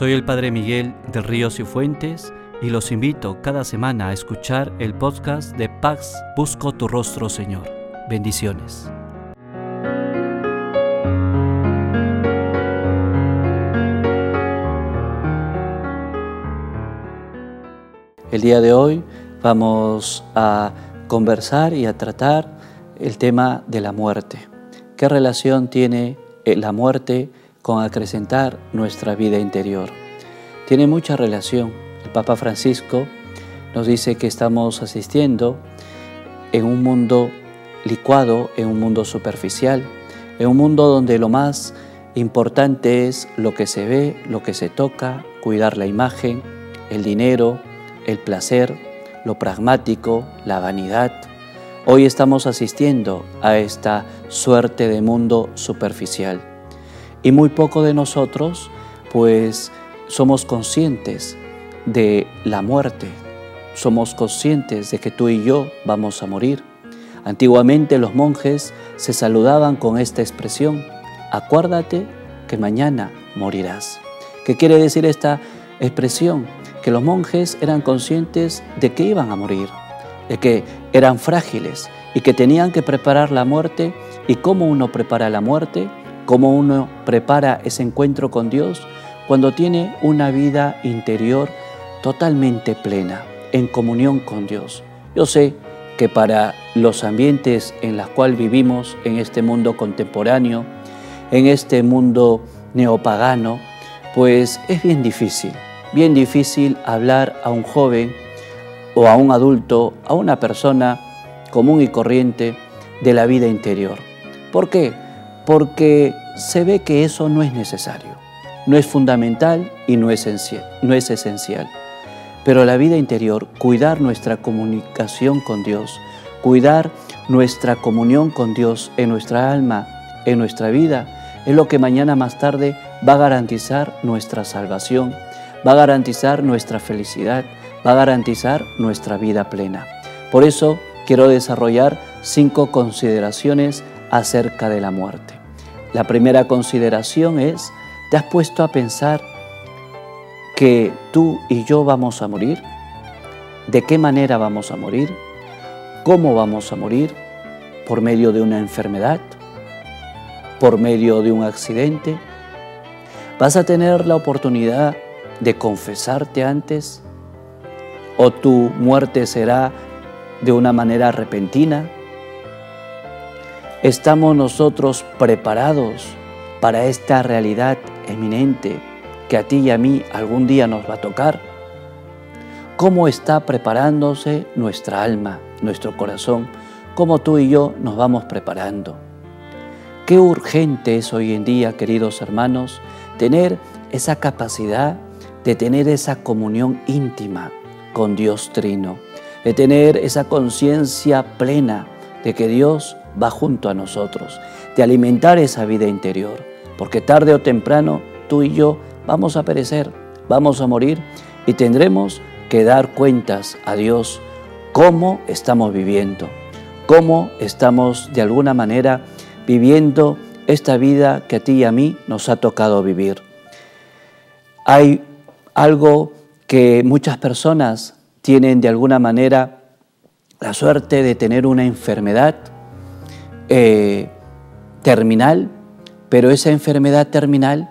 Soy el Padre Miguel de Ríos y Fuentes y los invito cada semana a escuchar el podcast de Pax Busco tu rostro, Señor. Bendiciones. El día de hoy vamos a conversar y a tratar el tema de la muerte. ¿Qué relación tiene la muerte con acrecentar nuestra vida interior? Tiene mucha relación. El Papa Francisco nos dice que estamos asistiendo en un mundo licuado, en un mundo superficial, en un mundo donde lo más importante es lo que se ve, lo que se toca, cuidar la imagen, el dinero, el placer, lo pragmático, la vanidad, Hoy estamos asistiendo a esta suerte de mundo superficial y muy poco de nosotros pues somos conscientes de la muerte, somos conscientes de que tú y yo vamos a morir. Antiguamente los monjes se saludaban con esta expresión, acuérdate que mañana morirás. ¿Qué quiere decir esta expresión? Que los monjes eran conscientes de que iban a morir, de que eran frágiles y que tenían que preparar la muerte. ¿Y cómo uno prepara la muerte? ¿Cómo uno prepara ese encuentro con Dios? Cuando tiene una vida interior totalmente plena, en comunión con Dios. Yo sé que para los ambientes en los cuales vivimos en este mundo contemporáneo, en este mundo neopagano, pues es bien difícil, bien difícil hablar a un joven o a un adulto, a una persona común y corriente de la vida interior. ¿Por qué? Porque se ve que eso no es necesario, no es fundamental y no es esencial. No es esencial. Pero la vida interior, cuidar nuestra comunicación con Dios, cuidar nuestra comunión con Dios en nuestra alma, en nuestra vida, es lo que mañana más tarde va a garantizar nuestra salvación, va a garantizar nuestra felicidad, va a garantizar nuestra vida plena. Por eso quiero desarrollar cinco consideraciones acerca de la muerte. La primera consideración es, ¿te has puesto a pensar que tú y yo vamos a morir? ¿De qué manera vamos a morir? ¿Cómo vamos a morir? ¿Por medio de una enfermedad? ¿Por medio de un accidente? ¿Vas a tener la oportunidad de confesarte antes? o tu muerte será de una manera repentina? ¿Estamos nosotros preparados para esta realidad eminente que a ti y a mí algún día nos va a tocar? ¿Cómo está preparándose nuestra alma, nuestro corazón? ¿Cómo tú y yo nos vamos preparando? Qué urgente es hoy en día, queridos hermanos, tener esa capacidad de tener esa comunión íntima con Dios Trino, de tener esa conciencia plena de que Dios va junto a nosotros, de alimentar esa vida interior, porque tarde o temprano tú y yo vamos a perecer, vamos a morir y tendremos que dar cuentas a Dios cómo estamos viviendo, cómo estamos de alguna manera viviendo esta vida que a ti y a mí nos ha tocado vivir. Hay algo que muchas personas tienen de alguna manera la suerte de tener una enfermedad eh, terminal, pero esa enfermedad terminal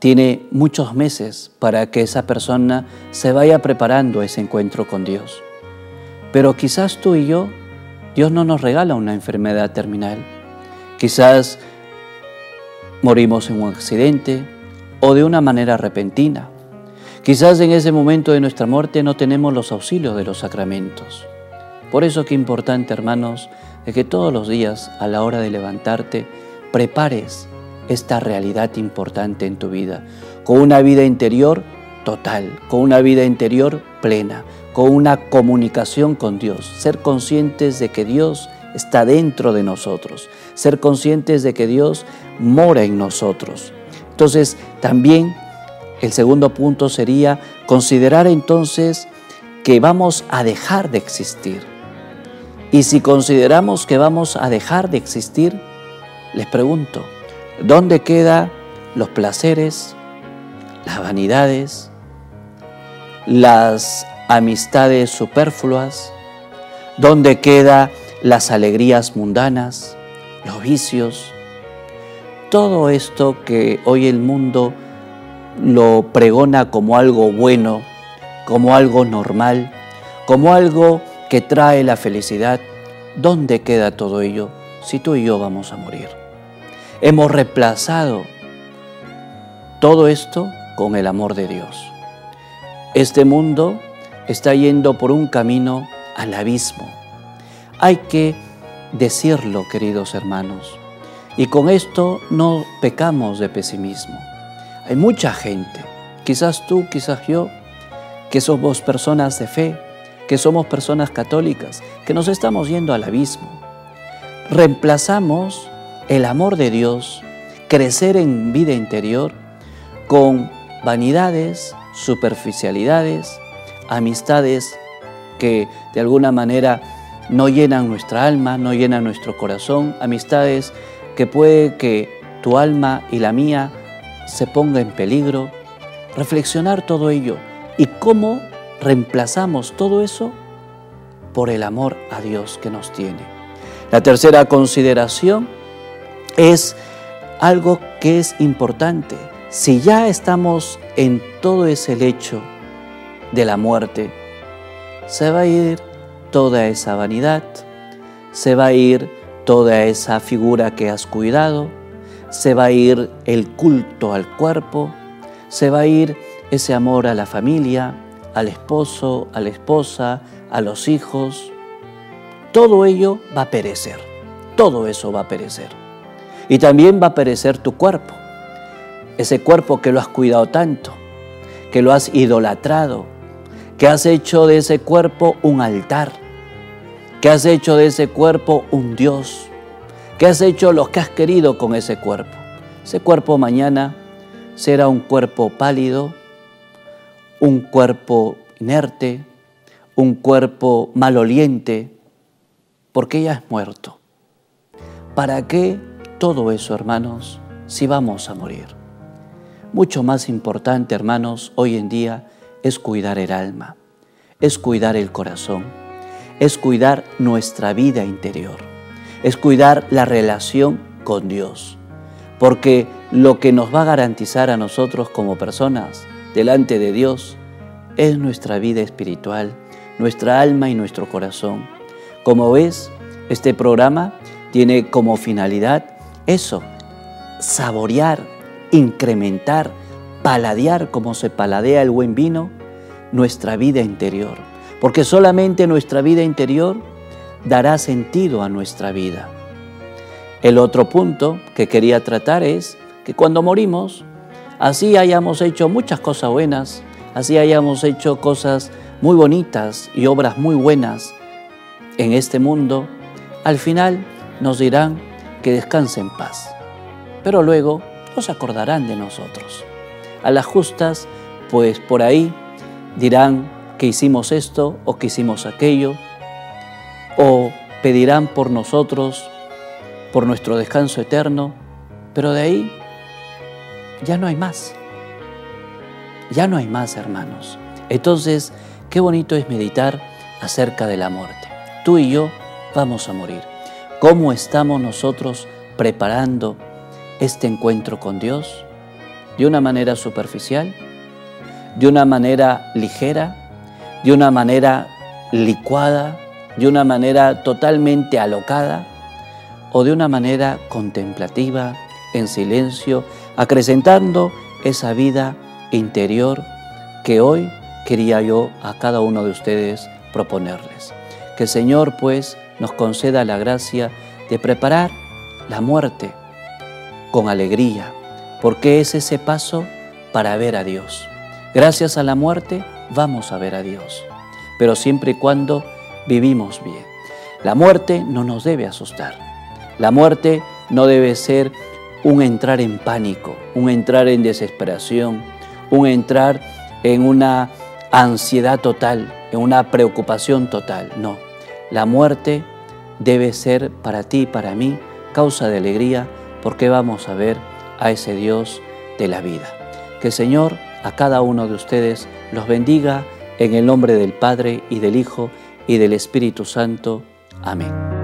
tiene muchos meses para que esa persona se vaya preparando a ese encuentro con Dios. Pero quizás tú y yo, Dios no nos regala una enfermedad terminal. Quizás morimos en un accidente o de una manera repentina. Quizás en ese momento de nuestra muerte no tenemos los auxilios de los sacramentos. Por eso qué importante, hermanos, es que todos los días a la hora de levantarte prepares esta realidad importante en tu vida, con una vida interior total, con una vida interior plena, con una comunicación con Dios, ser conscientes de que Dios está dentro de nosotros, ser conscientes de que Dios mora en nosotros. Entonces, también el segundo punto sería considerar entonces que vamos a dejar de existir. Y si consideramos que vamos a dejar de existir, les pregunto, ¿dónde quedan los placeres, las vanidades, las amistades superfluas, dónde quedan las alegrías mundanas, los vicios, todo esto que hoy el mundo lo pregona como algo bueno, como algo normal, como algo que trae la felicidad, ¿dónde queda todo ello si tú y yo vamos a morir? Hemos reemplazado todo esto con el amor de Dios. Este mundo está yendo por un camino al abismo. Hay que decirlo, queridos hermanos. Y con esto no pecamos de pesimismo. Hay mucha gente, quizás tú, quizás yo, que somos personas de fe, que somos personas católicas, que nos estamos yendo al abismo. Reemplazamos el amor de Dios, crecer en vida interior, con vanidades, superficialidades, amistades que de alguna manera no llenan nuestra alma, no llenan nuestro corazón, amistades que puede que tu alma y la mía se ponga en peligro. Reflexionar todo ello y cómo reemplazamos todo eso por el amor a Dios que nos tiene. La tercera consideración es algo que es importante. Si ya estamos en todo ese lecho de la muerte, se va a ir toda esa vanidad, se va a ir toda esa figura que has cuidado, se va a ir el culto al cuerpo, se va a ir ese amor a la familia, al esposo, a la esposa, a los hijos. Todo ello va a perecer, todo eso va a perecer. Y también va a perecer tu cuerpo, ese cuerpo que lo has cuidado tanto, que lo has idolatrado, que has hecho de ese cuerpo un altar, que has hecho de ese cuerpo un Dios, que has hecho lo que has querido con ese cuerpo. Ese cuerpo mañana será un cuerpo pálido, un cuerpo inerte, un cuerpo maloliente, porque ya es muerto. ¿Para qué todo eso, hermanos, si vamos a morir? Mucho más importante, hermanos, hoy en día es cuidar el alma, es cuidar el corazón, es cuidar nuestra vida interior, es cuidar la relación con Dios. Porque lo que nos va a garantizar a nosotros como personas delante de Dios es nuestra vida espiritual, nuestra alma y nuestro corazón. Como ves, este programa tiene como finalidad eso, saborear, incrementar, paladear como se paladea el buen vino nuestra vida interior, porque solamente nuestra vida interior dará sentido a nuestra vida. El otro punto que quería tratar es que cuando morimos, así hayamos hecho muchas cosas buenas, así hayamos hecho cosas muy bonitas y obras muy buenas en este mundo, al final nos dirán que descanse en paz. Pero luego no se acordarán de nosotros. A las justas, pues por ahí dirán que hicimos esto o que hicimos aquello, o pedirán por nosotros, por nuestro descanso eterno, pero de ahí ya no hay más. Ya no hay más, hermanos. Entonces, qué bonito es meditar acerca de la muerte. Tú y yo vamos a morir. ¿Cómo estamos nosotros preparando este encuentro con Dios? ¿De una manera superficial? ¿De una manera ligera? ¿De una manera licuada? ¿De una manera totalmente alocada? ¿O de una manera contemplativa, en silencio, acrecentando esa vida interior que hoy quería yo a cada uno de ustedes proponerles. Que el Señor pues nos conceda la gracia de preparar la muerte con alegría, porque es ese paso para ver a Dios. Gracias a la muerte vamos a ver a Dios, pero siempre y cuando vivimos bien. La muerte no nos debe asustar. La muerte no debe ser un entrar en pánico, un entrar en desesperación, un entrar en una ansiedad total, en una preocupación total. No, la muerte debe ser para ti y para mí causa de alegría porque vamos a ver a ese Dios de la vida. Que el Señor a cada uno de ustedes los bendiga en el nombre del Padre y del Hijo y del Espíritu Santo. Amén.